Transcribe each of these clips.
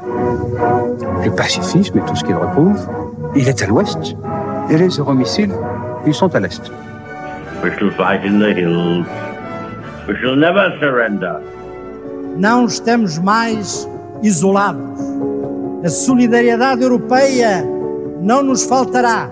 Le pacifisme et tout ce qu'il repose, il est à l'ouest. Et les euromissiles, ils sont à l'est. We shall fight in the hills. We shall never surrender. Não estamos mais isolados. A solidariedade europeia não nos faltará.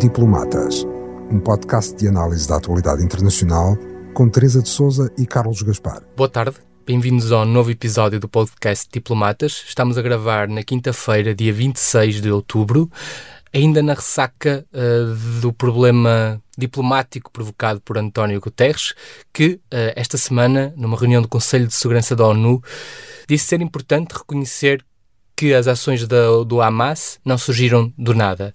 Diplomatas, um podcast de análise da atualidade internacional com Teresa de Souza e Carlos Gaspar. Boa tarde. Bem-vindos ao novo episódio do podcast Diplomatas. Estamos a gravar na quinta-feira, dia 26 de outubro, ainda na ressaca uh, do problema diplomático provocado por António Guterres, que uh, esta semana, numa reunião do Conselho de Segurança da ONU, disse ser importante reconhecer que as ações da, do Hamas não surgiram do nada.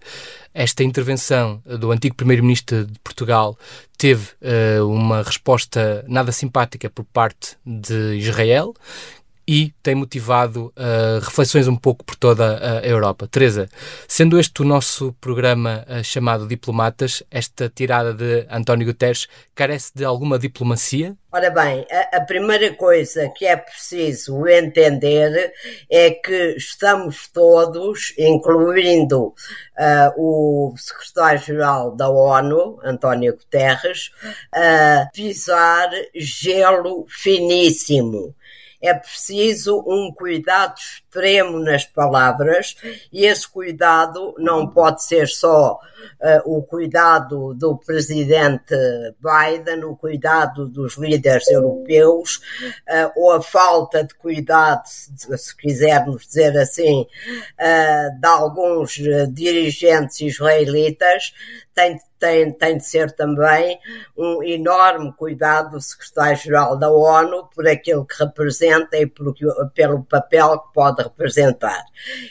Esta intervenção do antigo primeiro-ministro de Portugal teve uh, uma resposta nada simpática por parte de Israel, e tem motivado uh, reflexões um pouco por toda a Europa. Teresa, sendo este o nosso programa uh, chamado Diplomatas, esta tirada de António Guterres carece de alguma diplomacia? Ora bem, a, a primeira coisa que é preciso entender é que estamos todos, incluindo uh, o secretário-geral da ONU, António Guterres, a pisar gelo finíssimo é preciso um cuidado extremo nas palavras e esse cuidado não pode ser só uh, o cuidado do presidente Biden, o cuidado dos líderes europeus uh, ou a falta de cuidado, se quisermos dizer assim, uh, de alguns dirigentes israelitas, tem, tem, tem de ser também um enorme cuidado do secretário-geral da ONU por aquilo que representa e por, pelo papel que pode representar.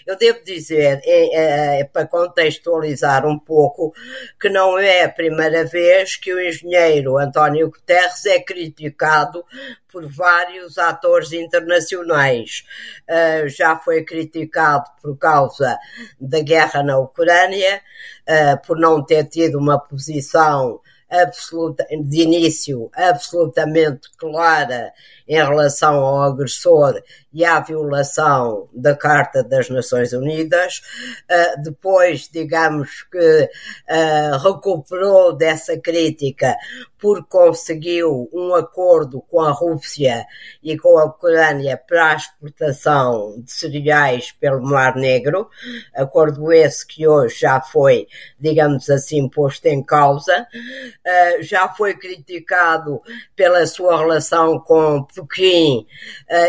Eu devo dizer, é, é, para contextualizar um pouco, que não é a primeira vez que o engenheiro António Guterres é criticado por vários atores internacionais. Uh, já foi criticado por causa da guerra na Ucrânia, uh, por não ter tido uma posição absoluta, de início absolutamente clara em relação ao agressor e à violação da Carta das Nações Unidas. Uh, depois, digamos que uh, recuperou dessa crítica porque conseguiu um acordo com a Rússia e com a Ucrânia para a exportação de cereais pelo Mar Negro, acordo esse que hoje já foi, digamos assim, posto em causa, uh, já foi criticado pela sua relação com Pequim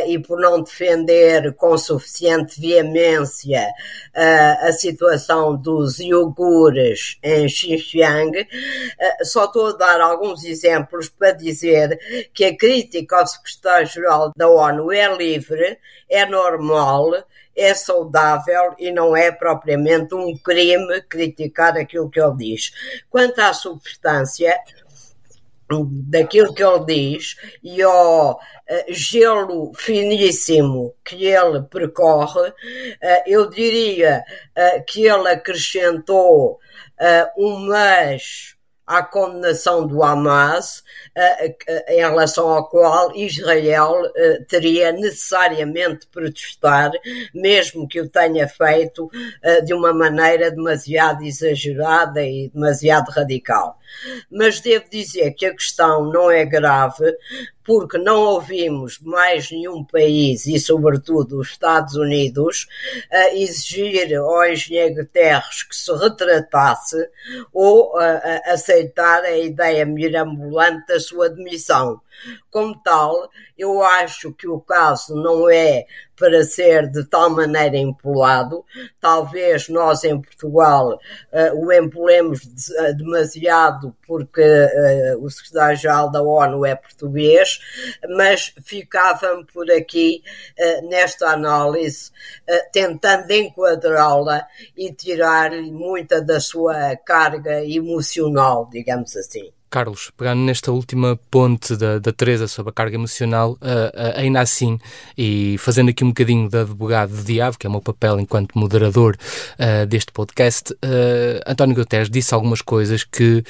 e por não defender com suficiente veemência uh, a situação dos iogures em Xinjiang. Uh, só estou a dar alguns exemplos para dizer que a crítica ao secretário-geral da ONU é livre, é normal, é saudável e não é propriamente um crime criticar aquilo que ele diz. Quanto à substância, daquilo que ele diz e ao uh, gelo finíssimo que ele percorre, uh, eu diria uh, que ele acrescentou um mês à condenação do Hamas, em relação ao qual Israel teria necessariamente protestar, mesmo que o tenha feito de uma maneira demasiado exagerada e demasiado radical. Mas devo dizer que a questão não é grave, porque não ouvimos mais nenhum país, e sobretudo os Estados Unidos, a exigir ao engenheiro Guterres que se retratasse ou a aceitar a ideia mirambulante da sua demissão. Como tal, eu acho que o caso não é para ser de tal maneira empolado. Talvez nós em Portugal uh, o empolemos de, uh, demasiado porque uh, o secretário-geral da ONU é português, mas ficava-me por aqui nesta análise, tentando enquadrá-la e tirar-lhe muita da sua carga emocional, digamos assim. Carlos, pegando nesta última ponte da, da Teresa sobre a carga emocional, uh, uh, ainda assim, e fazendo aqui um bocadinho de advogado de diabo, que é o meu papel enquanto moderador uh, deste podcast, António Guterres disse algumas coisas que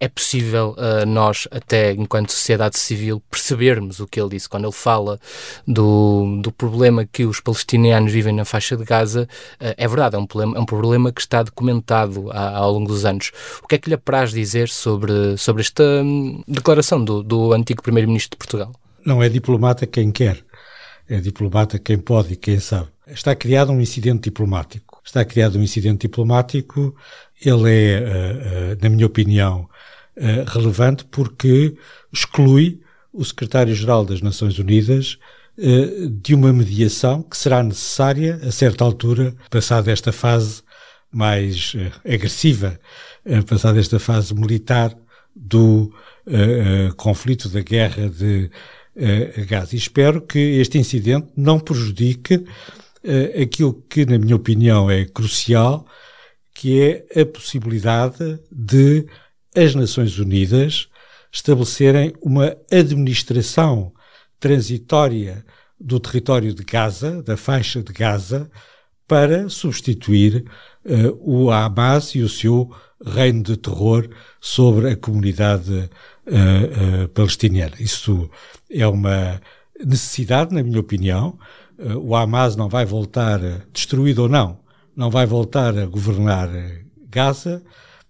é possível uh, nós, até enquanto sociedade civil, percebermos o que ele disse. Quando ele fala do, do problema que os palestinianos vivem na faixa de Gaza, uh, é verdade, é um, problema, é um problema que está documentado ao longo dos anos. O que é que lhe apraz dizer sobre, sobre esta hum, declaração do, do antigo Primeiro-Ministro de Portugal? Não é diplomata quem quer, é diplomata quem pode e quem sabe. Está criado um incidente diplomático. Está criado um incidente diplomático. Ele é, uh, na minha opinião, eh, relevante porque exclui o secretário-geral das Nações Unidas uh, de uma mediação que será necessária a certa altura, passada esta fase mais uh, agressiva, passada esta fase militar do conflito da guerra de Gaza. E espero que este incidente não prejudique aquilo que, na minha opinião, é crucial, que é a possibilidade de as Nações Unidas estabelecerem uma administração transitória do território de Gaza, da faixa de Gaza, para substituir uh, o Hamas e o seu reino de terror sobre a comunidade uh, uh, palestiniana. Isso é uma necessidade, na minha opinião. o Hamas não vai voltar, destruído ou não, não vai voltar a governar Gaza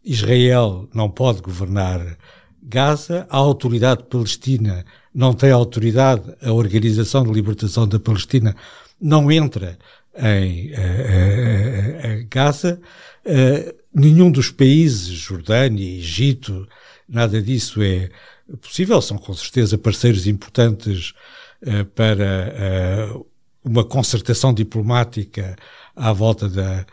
Israel não pode governar Gaza, a autoridade palestina não tem autoridade, a Organização de Libertação da Palestina não entra em uh, uh, uh, Gaza, nenhum dos países, Jordânia, Egito, nada disso é possível, são com certeza parceiros importantes para uma concertação diplomática à volta da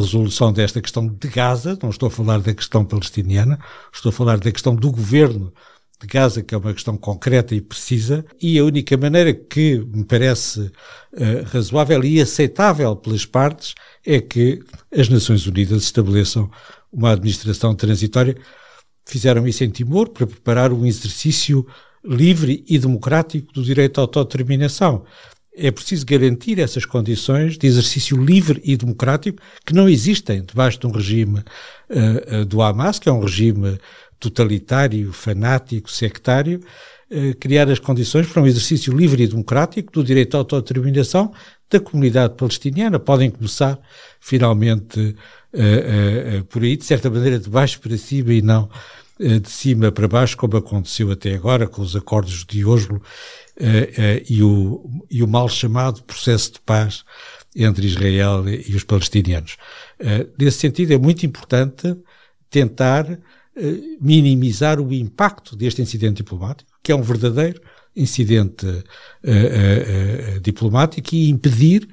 resolução desta questão de Gaza, não estou a falar da questão palestiniana, estou a falar da questão do governo de Gaza, que é uma questão concreta e precisa, e a única maneira que me parece uh, razoável e aceitável pelas partes é que as Nações Unidas estabeleçam uma administração transitória. Fizeram isso em Timor para preparar um exercício livre e democrático do direito à autodeterminação é preciso garantir essas condições de exercício livre e democrático que não existem debaixo de um regime uh, do Hamas, que é um regime totalitário, fanático, sectário, uh, criar as condições para um exercício livre e democrático do direito à autodeterminação da comunidade palestiniana. Podem começar, finalmente, por aí, de certa maneira, de baixo para cima e não de cima para baixo, como aconteceu até agora com os acordos de Oslo uh, e, o, e o mal chamado processo de paz entre Israel e os palestinianos. Nesse sentido, é muito importante tentar minimizar o impacto deste incidente diplomático, que é um verdadeiro incidente diplomático, e impedir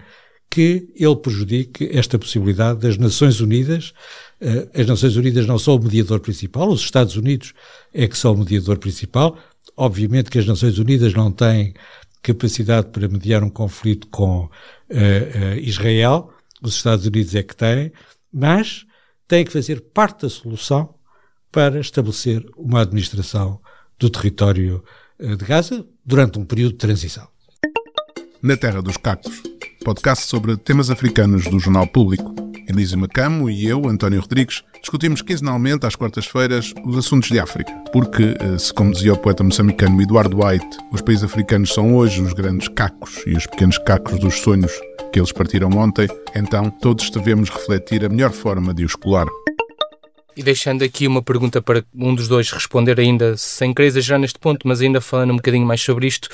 que ele prejudique esta possibilidade das Nações Unidas. As Nações Unidas não são o mediador principal, os Estados Unidos é que são o mediador principal, Obviamente que as Nações Unidas não têm capacidade para mediar um conflito com uh, uh, Israel, os Estados Unidos é que têm, mas têm que fazer parte da solução para estabelecer uma administração do território de Gaza durante um período de transição. Na Terra dos Cacos, podcast sobre temas africanos do Jornal Público. Elise Macamo e eu, António Rodrigues, discutimos quinzenalmente às quartas-feiras os assuntos de África. Porque, eh, se como dizia o poeta moçambicano Eduardo White, os países africanos são hoje os grandes cacos e os pequenos cacos dos sonhos que eles partiram ontem, então todos devemos refletir a melhor forma de os colar. E deixando aqui uma pergunta para um dos dois responder ainda, sem querer exagerar neste ponto, mas ainda falando um bocadinho mais sobre isto,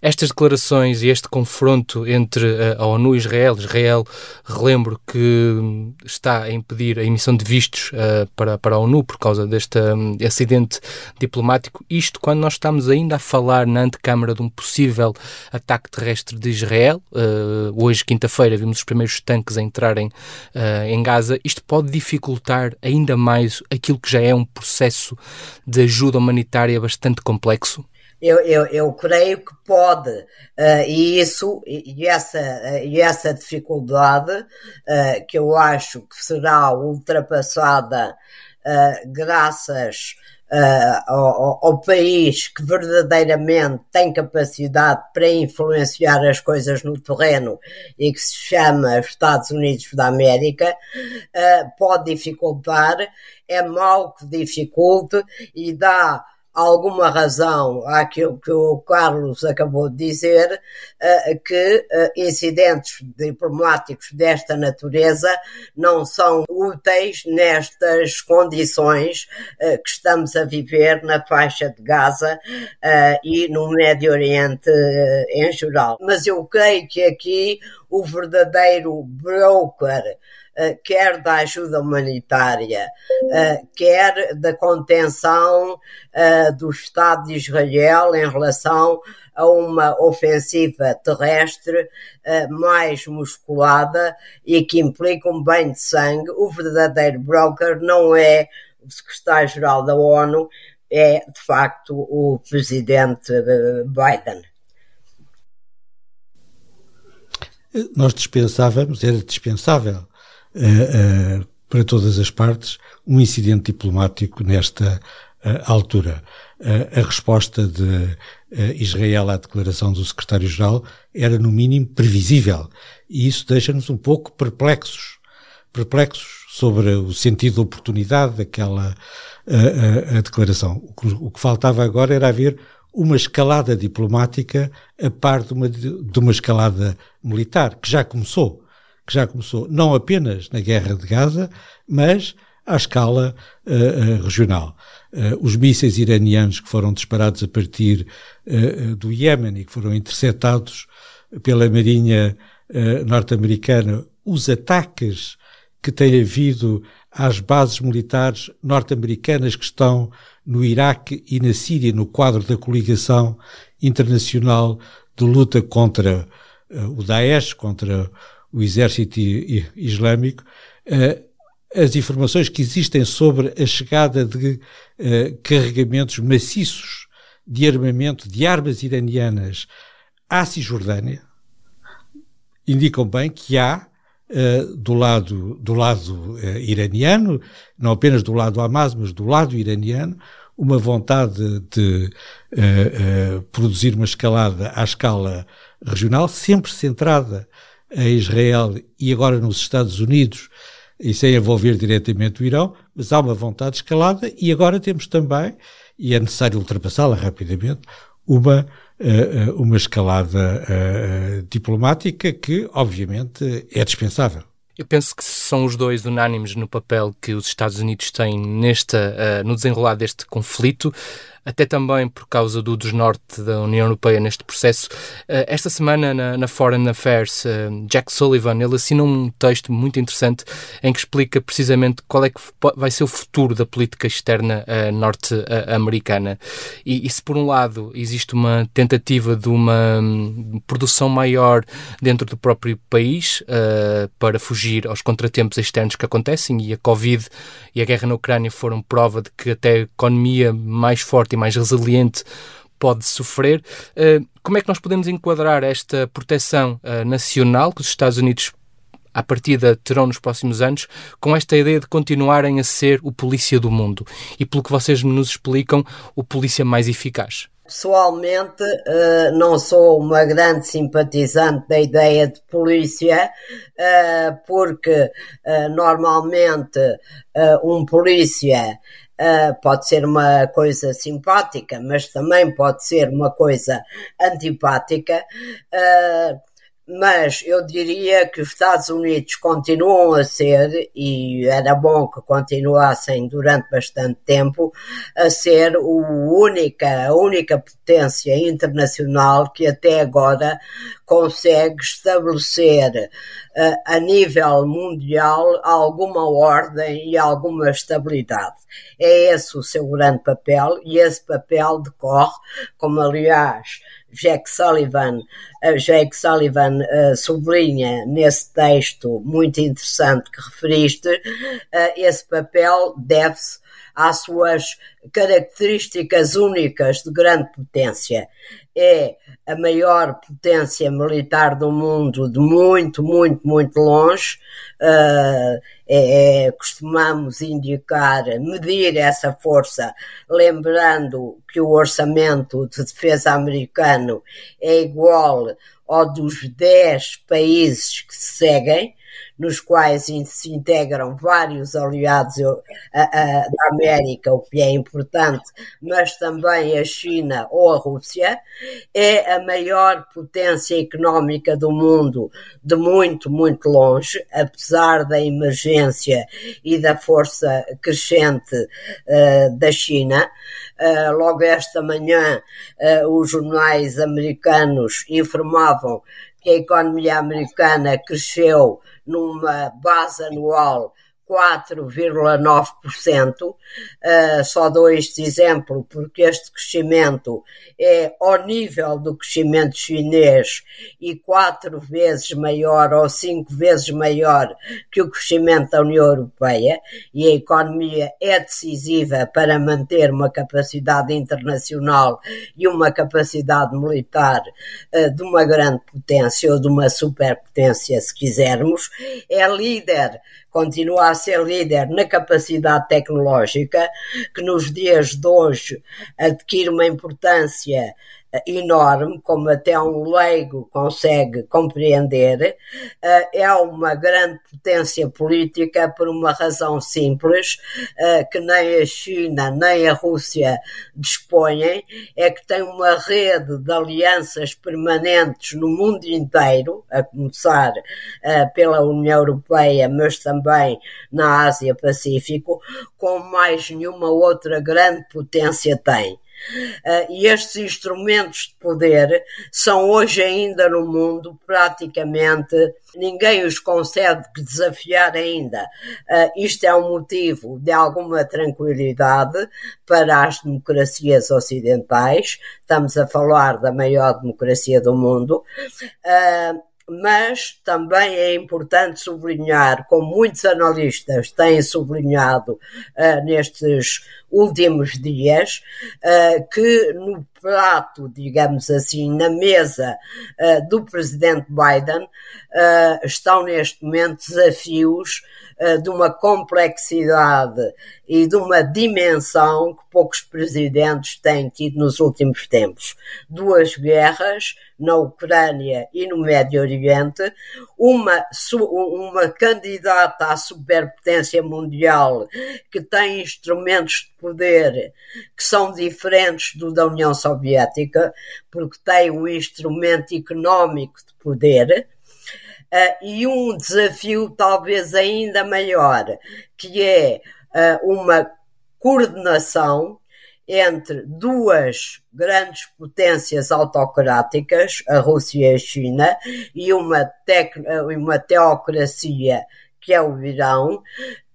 estas declarações e este confronto entre eh, a ONU e Israel, Israel, relembro que está a impedir a emissão de vistos uh, para, para a ONU por causa deste um, acidente diplomático, isto quando nós estamos ainda a falar na antecâmara de um possível ataque terrestre de Israel, uh, hoje, quinta-feira, vimos os primeiros tanques a entrarem uh, em Gaza, isto pode dificultar ainda mais mais aquilo que já é um processo de ajuda humanitária bastante complexo? Eu, eu, eu creio que pode, uh, e isso, e essa, uh, e essa dificuldade, uh, que eu acho que será ultrapassada graças uh, ao, ao, país que verdadeiramente tem capacidade para influenciar as coisas no terreno e que se chama Estados Unidos da América, uh, pode dificultar, é mau que dificulte e dá alguma razão àquilo que o Carlos acabou de dizer, eh, que eh, incidentes diplomáticos desta natureza não são úteis nestas condições eh, que estamos a viver na faixa de Gaza e no Médio Oriente em geral. Mas eu creio que aqui o verdadeiro broker quer da ajuda humanitária, eh, quer da contenção eh, do Estado de Israel em relação a uma ofensiva terrestre mais musculada e que implica um banho de sangue. O verdadeiro broker não é o secretário-geral da ONU, é de facto o presidente Biden. Nós dispensávamos, era dispensável uh, para todas as partes um incidente diplomático nesta uh, altura. a resposta de Israel à declaração do secretário-geral era, no mínimo, previsível. E isso deixa-nos um pouco perplexos. Perplexos sobre o sentido da oportunidade daquela a declaração. O que, o que, faltava agora era haver uma escalada diplomática a par de uma, de uma escalada militar, que já começou que já começou não apenas na guerra de Gaza, mas à escala uh, uh, regional. Uh, os mísseis iranianos que foram disparados a partir do Iémen e que foram interceptados pela Marinha norte-americana, os ataques que tem havido às bases militares norte-americanas que estão no Iraque e na Síria, no quadro da coligação internacional de luta contra o Daesh, contra o exército islâmico, eh, as informações que existem sobre a chegada de eh, carregamentos maciços de armamento, de armas iranianas à Cisjordânia, indicam bem que há Uh, do lado, do lado iraniano, não apenas do lado Hamas, mas do lado iraniano, uma vontade de uh, produzir uma escalada à escala regional, sempre centrada a Israel e agora nos Estados Unidos, e sem envolver diretamente o Irão, mas há uma vontade escalada e agora temos também, e é necessário ultrapassá-la rapidamente, uma, eh, eh, uma escalada uh, diplomática que, obviamente, é dispensável. Eu penso que são os dois unânimes no papel que os Estados Unidos têm nesta, uh, no desenrolar deste conflito até também por causa do desnorte da União Europeia neste processo. Eh, esta semana, na, na Foreign Affairs, eh, Jack Sullivan, ele assina um texto muito interessante em que explica precisamente qual é que vai ser o futuro da política externa uh, norte-americana. E, e, se por um lado existe uma tentativa de uma um, produção maior dentro do próprio país uh, para fugir aos contratempos externos que acontecem, e a Covid e a guerra na Ucrânia foram prova de que até a economia mais forte forte e mais resiliente pode sofrer. Eh, como é que nós podemos enquadrar esta proteção eh, nacional que os Estados Unidos à partida terão nos próximos anos, com esta ideia de continuarem a ser o polícia do mundo e, pelo que vocês nos explicam, o polícia mais eficaz? Pessoalmente, eh, não sou uma grande simpatizante da ideia de polícia, porque normalmente um polícia Uh, pode ser uma coisa simpática, mas também pode ser uma coisa antipática. Uh, mas eu diria que os Estados Unidos continuam a ser, e era bom que continuassem durante bastante tempo, a ser o única, a única potência internacional que até agora consegue estabelecer uh, a nível mundial alguma ordem e alguma estabilidade. É esse o seu grande papel e esse papel decorre, como aliás Jack Sullivan Jake Sullivan sublinha nesse texto muito interessante que referiste, uh, esse papel deve-se às suas características únicas de grande potência. É a maior potência militar do mundo de muito, muito, muito longe. Uh, é, costumamos indicar, medir essa força, lembrando que o orçamento de defesa americano é igual ao dos 10 países que se seguem nos quais se integram vários aliados da América, o que é importante, mas também a China ou a Rússia, é a maior potência económica do mundo de muito, muito longe, apesar da emergência e da força crescente uh, da China. Uh, logo esta manhã, uh, os jornais americanos informavam que a economia americana cresceu numa base anual 4,9%. Uh, ah, só dou este exemplo porque este crescimento é ao nível do crescimento chinês e quatro vezes maior ou cinco vezes maior que o crescimento da União Europeia e a economia é decisiva para manter uma capacidade internacional e uma capacidade militar uh, de uma grande potência ou de uma superpotência, se quisermos. É líder continua a ser líder na capacidade tecnológica, que nos dias de hoje adquire uma importância enorme, como até um leigo consegue compreender, eh, é uma grande potência política por uma razão simples, eh, que nem a China nem a Rússia dispõem, é que tem uma rede de alianças permanentes no mundo inteiro, a começar eh, pela União Europeia, mas também na Ásia-Pacífico, como mais nenhuma outra grande potência tem. Uh, e estes instrumentos de poder são hoje ainda no mundo praticamente ninguém os consegue desafiar ainda. Uh, isto é um motivo de alguma tranquilidade para as democracias ocidentais. Estamos a falar da maior democracia do mundo. Uh, mas também é importante sublinhar, como muitos analistas têm sublinhado uh, nestes últimos dias, uh, que no prato, digamos assim, na mesa uh, do presidente Biden, estão neste momento desafios de uma complexidade e de uma dimensão que poucos presidentes têm tido nos últimos tempos. Duas guerras na Ucrânia e no Médio Oriente, uma, uma candidata à superpotência mundial que tem instrumentos de poder que são diferentes do da União Soviética, porque tem um instrumento económico de poder, Uh, e um desafio talvez ainda maior, que é uh, uma coordenação entre duas grandes potências autocráticas, a Rússia e a China, e uma, tec uma teocracia que é o Irão,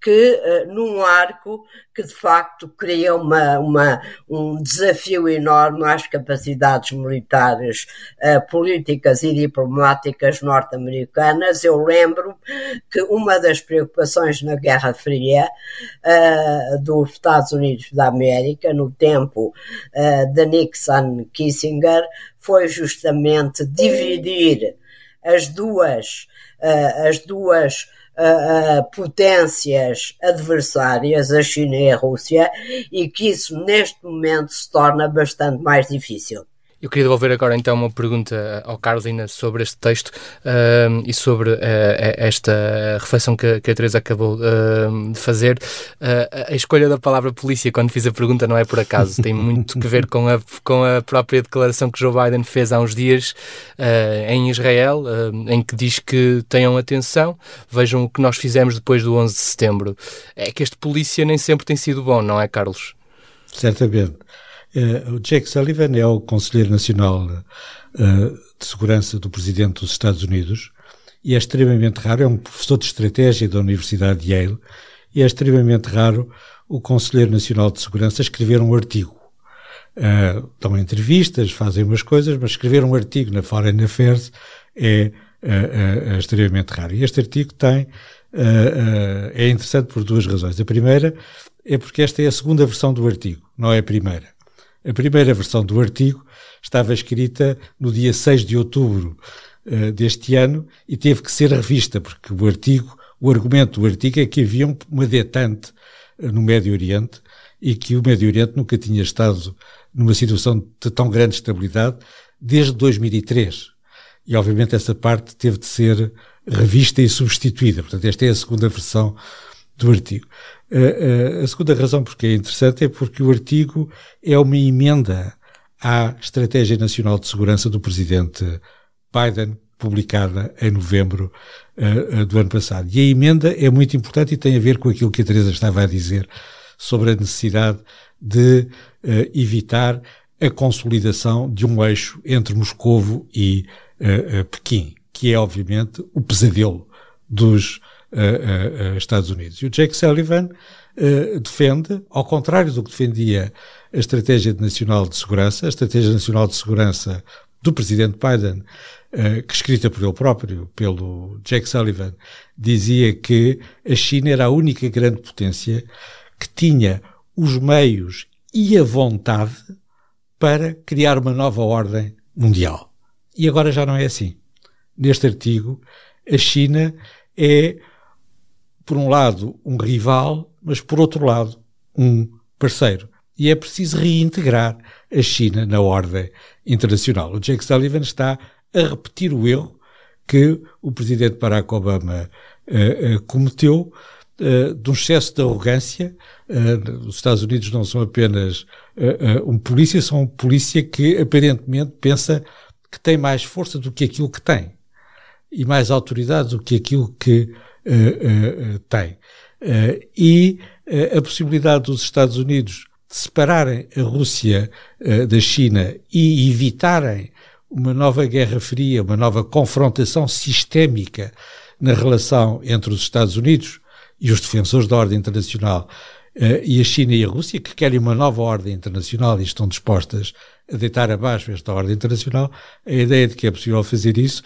que uh, num arco que de facto cria uma, uma, um desafio enorme às capacidades militares, uh, políticas e diplomáticas norte-americanas. Eu lembro que uma das preocupações na Guerra Fria uh, dos Estados Unidos da América, no tempo de Nixon Kissinger, foi justamente dividir as duas, as duas uh, potências adversárias, a China e a Rússia, e que isso neste momento se torna bastante mais difícil. Eu queria devolver agora então uma pergunta ao Carolina sobre este texto uh, e sobre uh, esta reflexão que, que, a Teresa acabou uh, de fazer. a escolha da palavra polícia, quando fiz a pergunta, não é por acaso, tem muito que ver com a, com a própria declaração que Joe Biden fez há uns dias em Israel, em que diz que tenham atenção, vejam o que nós fizemos depois do 11 de setembro. É que este polícia nem sempre tem sido bom, não é, Carlos? Certamente. Uh, o Jake Sullivan é o Conselheiro Nacional uh, de Segurança do Presidente dos Estados Unidos e é extremamente raro, é um professor de estratégia da Universidade de Yale e é extremamente raro o Conselheiro Nacional de Segurança escrever um artigo. uh, dão entrevistas, fazem umas coisas, mas escrever um artigo na Foreign Affairs é uh, extremamente raro. E este artigo tem, é interessante por duas razões. A primeira é porque esta é a segunda versão do artigo, não é a primeira. A primeira versão do artigo estava escrita no dia 6 de outubro deste ano e teve que ser revista, porque o artigo, o argumento do artigo é que havia uma detente no Médio Oriente e que o Médio Oriente nunca tinha estado numa situação de tão grande estabilidade desde 2003. E obviamente essa parte teve de ser revista e substituída. Portanto, esta é a segunda versão do artigo. A, segunda razão porque é interessante é porque o artigo é uma emenda à Estratégia Nacional de Segurança do Presidente Biden, publicada em novembro uh, do ano passado. E a emenda é muito importante e tem a ver com aquilo que a Teresa estava a dizer sobre a necessidade de uh, evitar a consolidação de um eixo entre Moscovo e Pequim, que é obviamente o pesadelo dos Estados Unidos. E o Jake Sullivan defende, ao contrário do que defendia a Estratégia Nacional de Segurança, a Estratégia Nacional de Segurança do Presidente Biden, que escrita por ele próprio, pelo Jake Sullivan, dizia que a China era a única grande potência que tinha os meios e a vontade para criar uma nova ordem mundial. E agora já não é assim. Neste artigo, a China é, por um lado, um rival, mas por outro lado, um parceiro. E é preciso reintegrar a China na ordem internacional. O Jake Sullivan está a repetir o erro que o presidente Barack Obama uh, uh, cometeu uh, de um excesso de arrogância. Os Estados Unidos não são apenas um polícia, são um polícia que aparentemente pensa que tem mais força do que aquilo que tem e mais autoridade do que aquilo que tem. e a possibilidade dos Estados Unidos separarem a Rússia da China e evitarem uma nova guerra fria, uma nova confrontação sistémica na relação entre os Estados Unidos e os defensores da ordem internacional e a China e a Rússia, que querem uma nova ordem internacional e estão dispostas a deitar abaixo esta ordem internacional, a ideia de que é possível fazer isso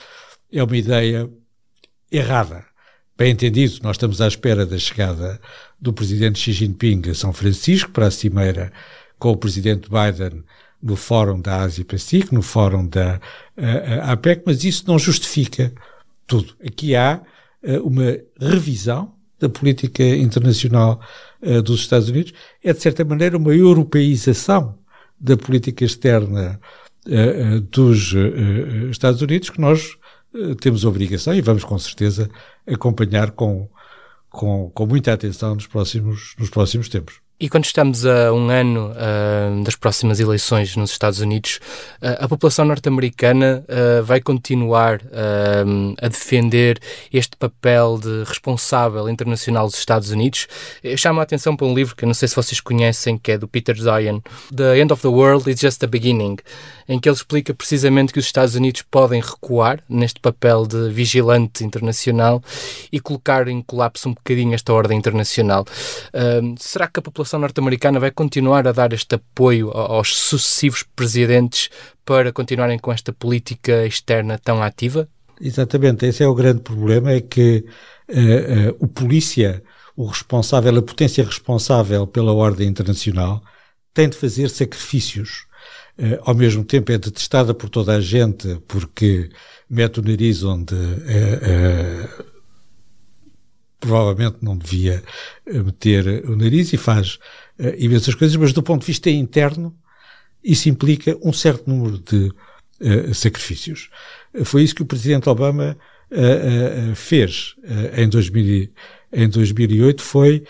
é uma ideia errada. Bem entendido, nós estamos à espera da chegada do presidente Xi Jinping a São Francisco para a cimeira com o presidente Biden no Fórum da Ásia-Pacífico, no Fórum da uh, APEC, mas isso não justifica tudo. Aqui há uh, uma revisão da política internacional dos Estados Unidos, é de certa maneira uma europeização da política externa dos Estados Unidos que nós temos obrigação e vamos com certeza acompanhar com, com, com muita atenção nos próximos, nos próximos tempos. E quando estamos a um ano uh, das próximas eleições nos Estados Unidos, uh, a população norte-americana uh, vai continuar a defender este papel de responsável internacional dos Estados Unidos. Eu chamo a atenção para um livro que não sei se vocês conhecem, que é do Peter Zion, The End of the World is Just the Beginning, em que ele explica precisamente que os Estados Unidos podem recuar neste papel de vigilante internacional e colocar em colapso um bocadinho esta ordem internacional. será que a população população norte-americana vai continuar a dar este apoio aos sucessivos presidentes para continuarem com esta política externa tão ativa? Exatamente, esse é o grande problema, é que uh, uh, o polícia, o responsável, a potência responsável pela ordem internacional, tem de fazer sacrifícios. Uh, ao mesmo tempo é detestada por toda a gente porque mete o nariz onde provavelmente não devia eh, meter o nariz e faz uh, imensas coisas, mas do ponto de vista interno, isso implica um certo número de uh, sacrifícios. Uh, foi isso que o Presidente Obama fez em, 2000, em 2008, foi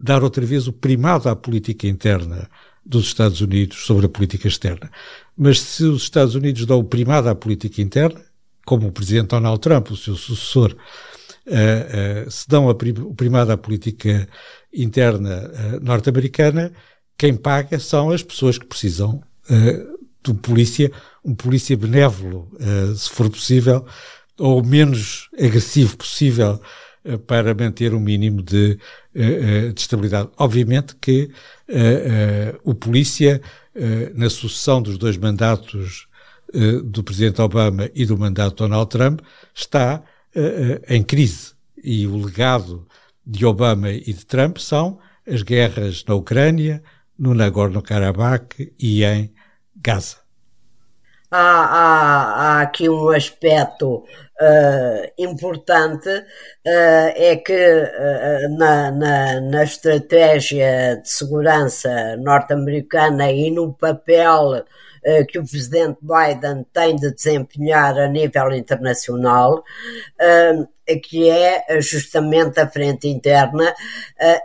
dar outra vez o primado à política interna dos Estados Unidos sobre a política externa. Mas se os Estados Unidos dão o primado à política interna, como o Presidente Donald Trump, o seu sucessor, uh, se dão a, o primado à política interna uh, norte-americana, quem paga são as pessoas que precisam um polícia, um polícia benévolo, se for possível, ou o menos agressivo possível para manter um mínimo de, de estabilidade. Obviamente que o polícia, na sucessão dos dois mandatos do presidente Obama e do mandato de Donald Trump, está em crise. E o legado de Obama e de Trump são as guerras na Ucrânia, no Nagorno-Karabakh e em Gaza. Há, há, há aqui um aspecto uh, importante, uh, é que uh, na, na, na, estratégia de segurança norte-americana e no papel que o presidente Biden tem de desempenhar a nível internacional, que é justamente a frente interna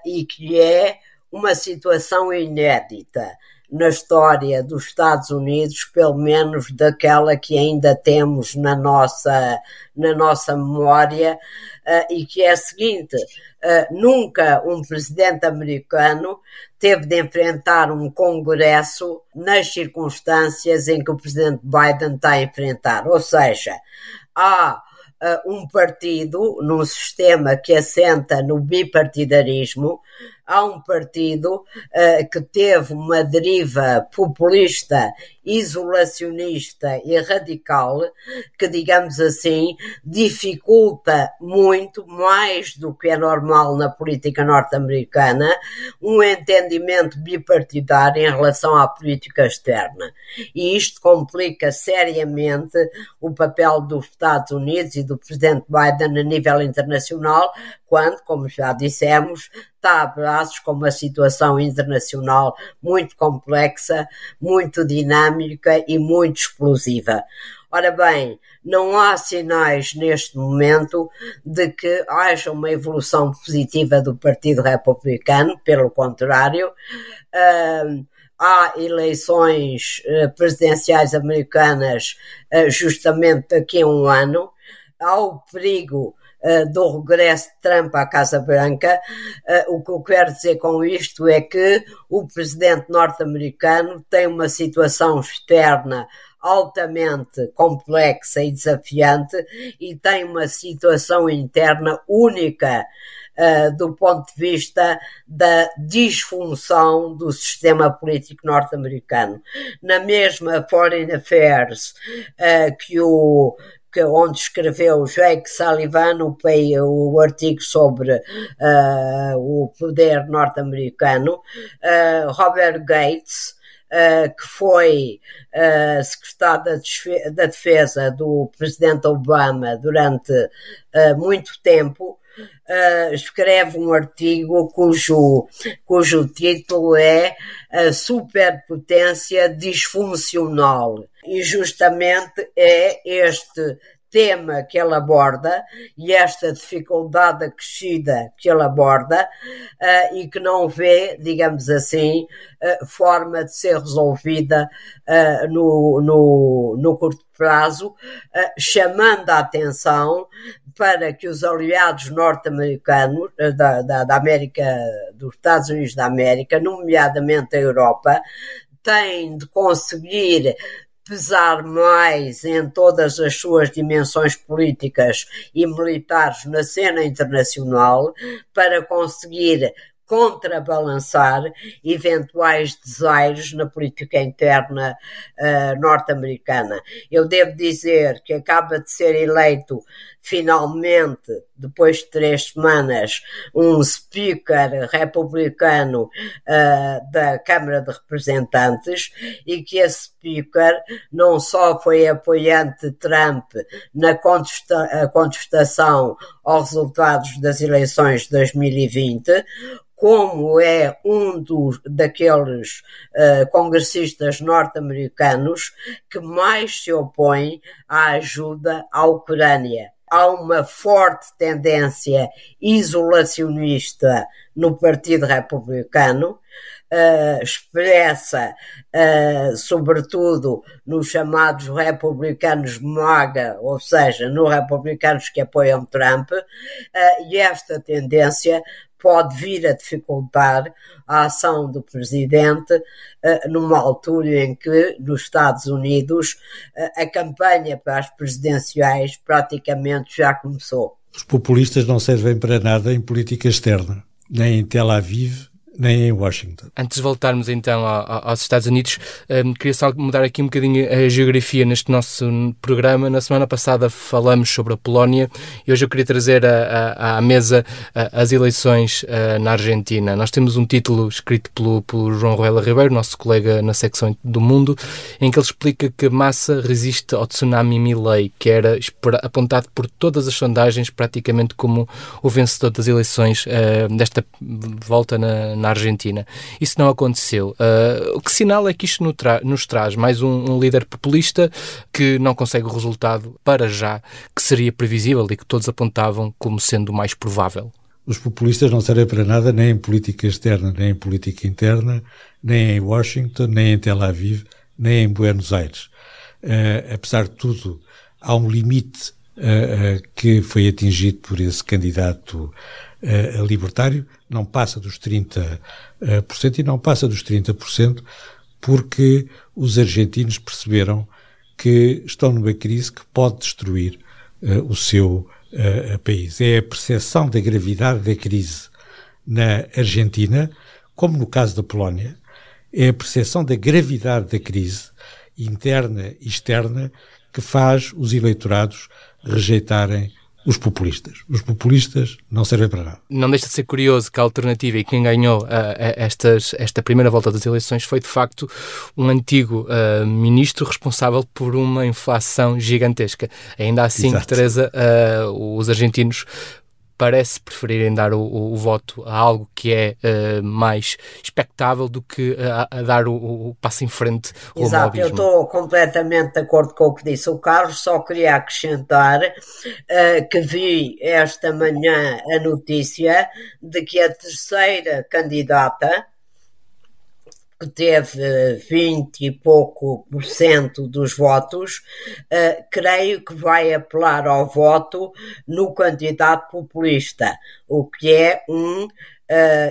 e que é uma situação inédita na história dos Estados Unidos, pelo menos daquela que ainda temos na nossa, na nossa memória, uh, e que é a seguinte: uh, nunca um presidente americano teve de enfrentar um Congresso nas circunstâncias em que o presidente Biden está a enfrentar. Ou seja, há uh, um partido num sistema que assenta no bipartidarismo, há um partido uh, que teve uma deriva populista, isolacionista e radical, que, digamos assim, dificulta muito, mais do que é normal na política norte-americana, um entendimento bipartidário em relação à política externa. E isto complica seriamente o papel dos Estados Unidos e do presidente Biden a nível internacional, quando, como já dissemos, está a braços com uma situação internacional muito complexa, muito dinâmica e muito explosiva. Ora bem, não há sinais neste momento de que haja uma evolução positiva do Partido Republicano, pelo contrário, uh, há eleições uh, presidenciais americanas uh, justamente daqui a um ano, há o perigo do regresso de Trump à Casa Branca. Uh, o que eu quero dizer com isto é que o presidente norte-americano tem uma situação externa altamente complexa e desafiante e tem uma situação interna única uh, do ponto de vista da disfunção do sistema político norte-americano. Na mesma Foreign Affairs uh, que o que, onde escreveu Jake Sullivan o, o artigo sobre uh, o poder norte-americano, uh, Robert Gates, uh, que foi secretário da, da Defesa do presidente Obama durante muito tempo, uh, escreve um artigo cujo, cujo título é A Superpotência Disfuncional. E justamente é este tema que ele aborda e esta dificuldade acrescida que ele aborda uh, e que não vê, digamos assim, uh, forma de ser resolvida uh, no, no, no curto prazo, chamando a atenção para que os aliados norte-americanos da, da, da América, dos Estados Unidos da América, nomeadamente a Europa, têm de conseguir pesar mais em todas as suas dimensões políticas e militares na cena internacional para conseguir contrabalançar eventuais desaires na política interna uh, norte-americana. Eu devo dizer que acaba de ser eleito finalmente, depois de três semanas, um speaker republicano uh, da Câmara de Representantes e que esse speaker não só foi apoiante de Trump na contesta contestação aos resultados das eleições de 2020, como é um dos, daqueles uh, congressistas norte-americanos que mais se opõe à ajuda à Ucrânia. Há uma forte tendência isolacionista no Partido Republicano, uh, expressa, uh, sobretudo nos chamados republicanos MAGA, ou seja, nos republicanos que apoiam Trump, uh, e esta tendência pode vir a dificultar a ação do presidente uh, numa altura em que nos Estados Unidos uh, a campanha para as presidenciais praticamente já começou. Os populistas não servem para nada em política externa, nem em Tel Aviv, nem em Washington. Antes de voltarmos então aos Estados Unidos, um, queria só mudar aqui um bocadinho a geografia neste nosso programa. Na semana passada falamos sobre a Polónia e hoje eu queria trazer à mesa as eleições uh, na Argentina. Nós temos um título escrito pelo, pelo João Ruela Ribeiro, nosso colega na secção do Mundo, em que ele explica que Massa resiste ao tsunami Milley, que era apontado por todas as sondagens praticamente como o vencedor das eleições uh, desta volta na, na Argentina. Isso não aconteceu. Uh, que sinal é que isto nos, tra nos traz mais um, um, líder populista que não consegue o resultado para já que seria previsível e que todos apontavam como sendo o mais provável. Os populistas não servem para nada nem em política externa, nem em política interna, nem em Washington, nem em Tel Aviv, nem em Buenos Aires. Uh, apesar de tudo, há um limite uh, que foi atingido por esse candidato uh, libertário, não passa dos 30% uh, e não passa dos 30% porque os argentinos perceberam que estão numa crise que pode destruir uh, o seu país. É a percepção da gravidade da crise na Argentina, como no caso da Polónia, é a percepção da gravidade da crise interna e externa que faz os eleitorados rejeitarem os populistas. Os populistas não servem para nada. Não deixa de ser curioso que a alternativa e quem ganhou uh, estas, esta primeira volta das eleições foi, de facto, um antigo uh, ministro responsável por uma inflação gigantesca. Ainda assim, Exato. Teresa, uh, os argentinos parece preferirem dar o, o, o, voto a algo que é uh, mais expectável do que a, a dar o, o, passo em frente ao Exato, eu estou completamente de acordo com o que disse o Carlos, só queria acrescentar uh, que vi esta manhã a notícia de que a terceira candidata que teve 20 e pouco por cento dos votos, uh, creio que vai apelar ao voto no candidato populista, o que é um uh,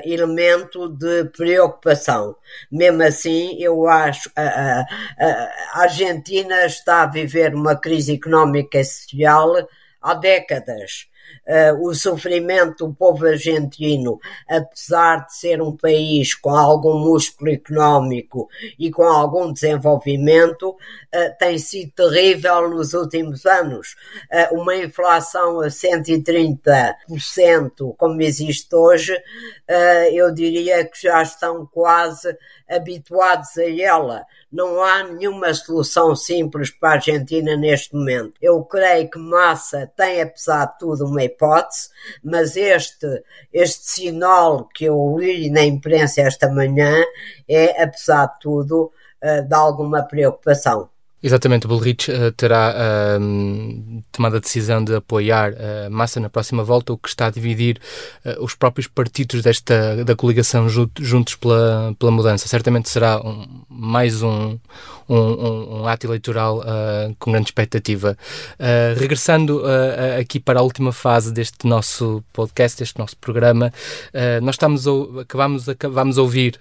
elemento de preocupação. Mesmo assim, eu acho a, a Argentina está a viver uma crise económica e social há décadas uh, o sofrimento do povo argentino, apesar de ser um país com algum músculo económico e com algum desenvolvimento, uh, tem sido terrível nos últimos anos. Uh, uma inflação a 130%, como existe hoje, eu diria que já estão quase habituados a ela. Não há nenhuma solução simples para a Argentina neste momento. Eu creio que Massa tem, apesar de tudo, uma hipótese, mas este, este sinal que eu li na imprensa esta manhã é, apesar de tudo, eh, de alguma preocupação. Exatamente, o Bullrich uh, terá uh, tomado a decisão de apoiar uh, Massa na próxima volta, o que está a dividir uh, os próprios partidos desta, da coligação juntos pela, pela mudança. Certamente será um, mais um, um, um, um ato eleitoral uh, com grande expectativa. Uh, regressando uh, aqui para a última fase deste nosso podcast, deste nosso programa, nós estamos acabamos, acabamos a ouvir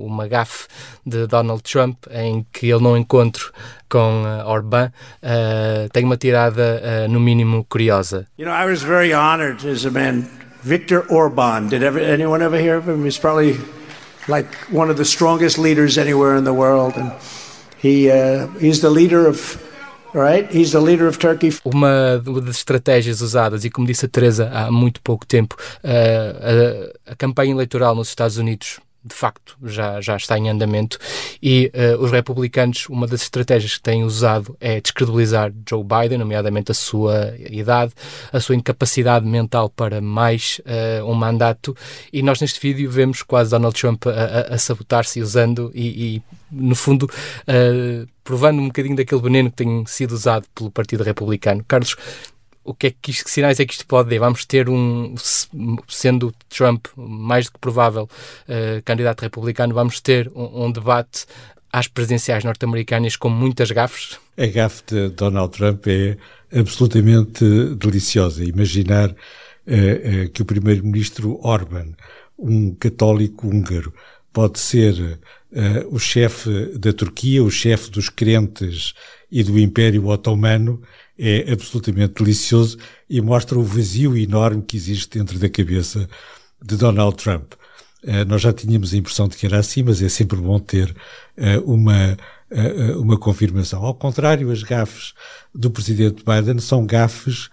uma gafe de Donald Trump em que ele não encontro com Orbán tem uma tirada no mínimo curiosa. You know, I was very honored as a man. Victor Orban. Did ever, anyone ever hear of him? He's probably like one of the strongest leaders anywhere in the world, and he uh, he's the leader of. Uma das estratégias usadas, e como disse a Teresa há muito pouco tempo, uh, a, a campanha eleitoral nos Estados Unidos de facto já, já está em andamento e uh, os republicanos, uma das estratégias que têm usado é descredibilizar Joe Biden, nomeadamente a sua idade, a sua incapacidade mental para mais uh, um mandato e nós neste vídeo vemos quase Donald Trump a, a, a sabotar-se usando e, e, no fundo uh, provando um bocadinho daquele veneno que tem sido usado pelo Partido Republicano. Carlos, o que é que, isto, que sinais é que isto pode dar? Vamos ter um, sendo Trump mais do que provável uh, candidato republicano, vamos ter um, um debate às presidenciais norte-americanas com muitas gafes? A gafe de Donald Trump é absolutamente deliciosa. Imaginar uh, uh, que o primeiro-ministro Orban, um católico húngaro, pode ser o chefe da Turquia, o chefe dos crentes e do Império Otomano, é absolutamente delicioso e mostra o vazio enorme que existe dentro da cabeça de Donald Trump. Uh, nós já tínhamos a impressão de que era assim, mas é sempre bom ter uh, uma, uh, uma confirmação. Ao contrário, as gafes do presidente Biden são gafes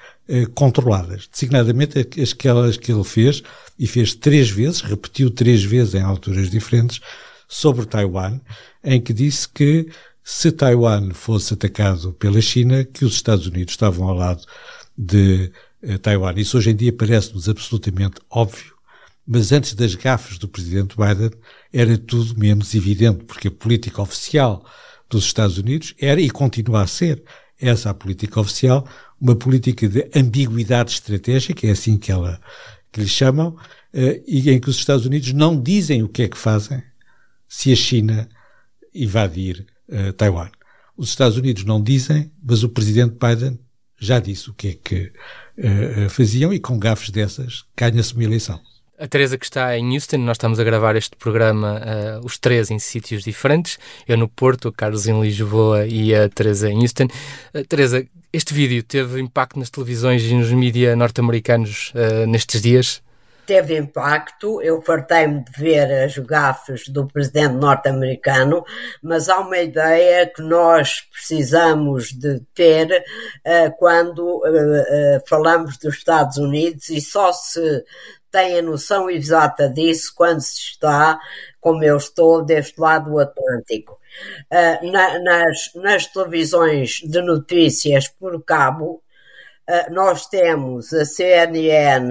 controladas, designadamente aquelas que ele fez, e fez três vezes, repetiu três vezes em alturas diferentes, sobre Taiwan, em que disse que se Taiwan fosse atacado pela China, que os Estados Unidos estavam ao lado de eh, Taiwan. Isso hoje em dia parece-nos absolutamente óbvio, mas antes das gafes do presidente Biden era tudo menos evidente, porque a política oficial dos Estados Unidos era e continua a ser essa a política oficial, uma política de ambiguidade estratégica, é assim que ela que lhe chamam, eh, e em que os Estados Unidos não dizem o que é que fazem se a China invadir uh, Taiwan. Os Estados Unidos não dizem, mas o presidente Biden já disse o que é que uh, faziam e com gafes dessas ganha-se uma eleição. A Teresa que está em Houston, nós estamos a gravar este programa, uh, os três em sítios diferentes. Eu no Porto, o Carlos em Lisboa e a Teresa em Houston. Uh, Teresa, este vídeo teve impacto nas televisões e nos mídias norte-americanos uh, nestes dias? Teve impacto. Eu fartei-me de ver as gafes do presidente norte-americano, mas há uma ideia que nós precisamos de ter uh, quando uh, uh, falamos dos Estados Unidos e só se tem a noção exata disso quando se está, como eu estou, deste lado do Atlântico. Na, nas, nas televisões de notícias por cabo, nós temos a CNN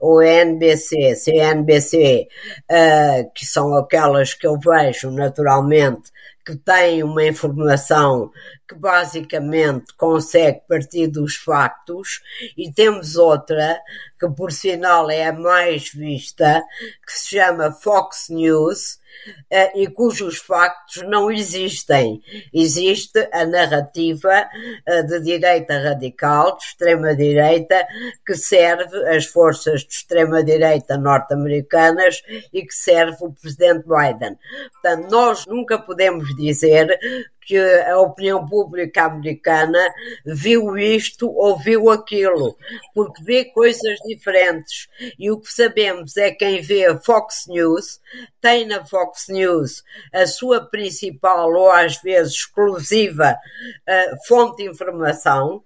ou a NBC, CNBC, uh, que são aquelas que eu vejo naturalmente que têm uma informação que basicamente consegue partir dos factos, e temos outra que por sinal é a mais vista, que se chama Fox News, e cujos factos não existem. Existe a narrativa eh, de direita radical, de extrema-direita, que serve as forças de extrema-direita norte-americanas e que serve o presidente Biden. Portanto, nós nunca podemos dizer que a opinião pública americana viu isto ou viu aquilo, porque vê coisas diferentes. E o que sabemos é quem vê a Fox News tem na Fox News a sua principal ou às vezes exclusiva uh, fonte de informação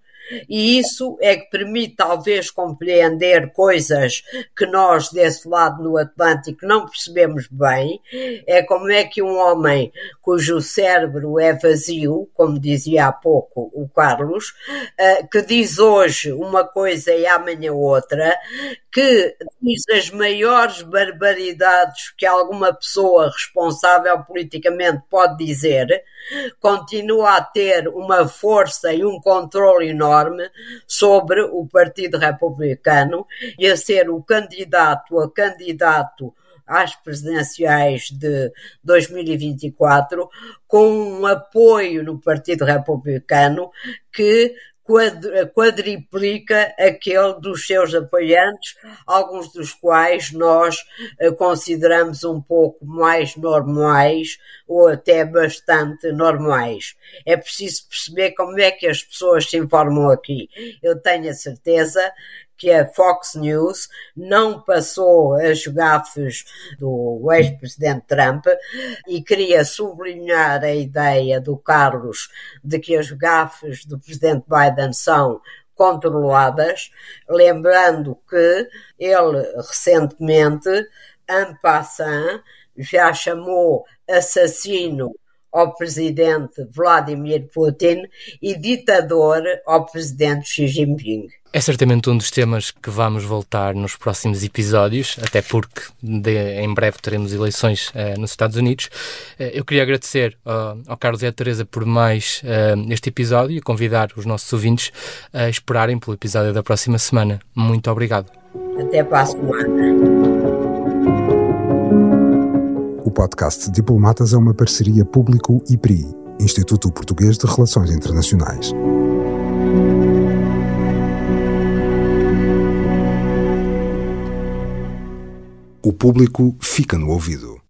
e isso é que permite talvez compreender coisas que nós desse lado no Atlântico não percebemos bem. É como é que um homem cujo cérebro é vazio, como dizia há pouco o Carlos, eh, que diz hoje uma coisa e amanhã outra, que diz as maiores barbaridades que alguma pessoa responsável politicamente pode dizer, continua a ter uma força e um controle enorme sobre o Partido Republicano e a ser o candidato a candidato às presidenciais de 2024 com um apoio no Partido Republicano que quadriplica aquele dos seus apoiantes, alguns dos quais nós eh, consideramos um pouco mais normais ou até bastante normais. É preciso perceber como é que as pessoas se informam aqui. Eu tenho a certeza que a Fox News não passou as gafes do ex-presidente Trump e queria sublinhar a ideia do Carlos de que as gafes do presidente Biden são controladas, lembrando que ele recentemente, en passant, já chamou assassino ao presidente Vladimir Putin e ditador ao presidente Xi Jinping. É certamente um dos temas que vamos voltar nos próximos episódios, até porque de, em breve teremos eleições uh, nos Estados Unidos. Uh, eu queria agradecer uh, ao Carlos e à Teresa por mais eh, este episódio e convidar os nossos ouvintes a esperarem pelo episódio da próxima semana. Muito obrigado. Até para a semana. Podcast Diplomatas é uma parceria público-IPRI, Instituto Português de Relações Internacionais. O público fica no ouvido.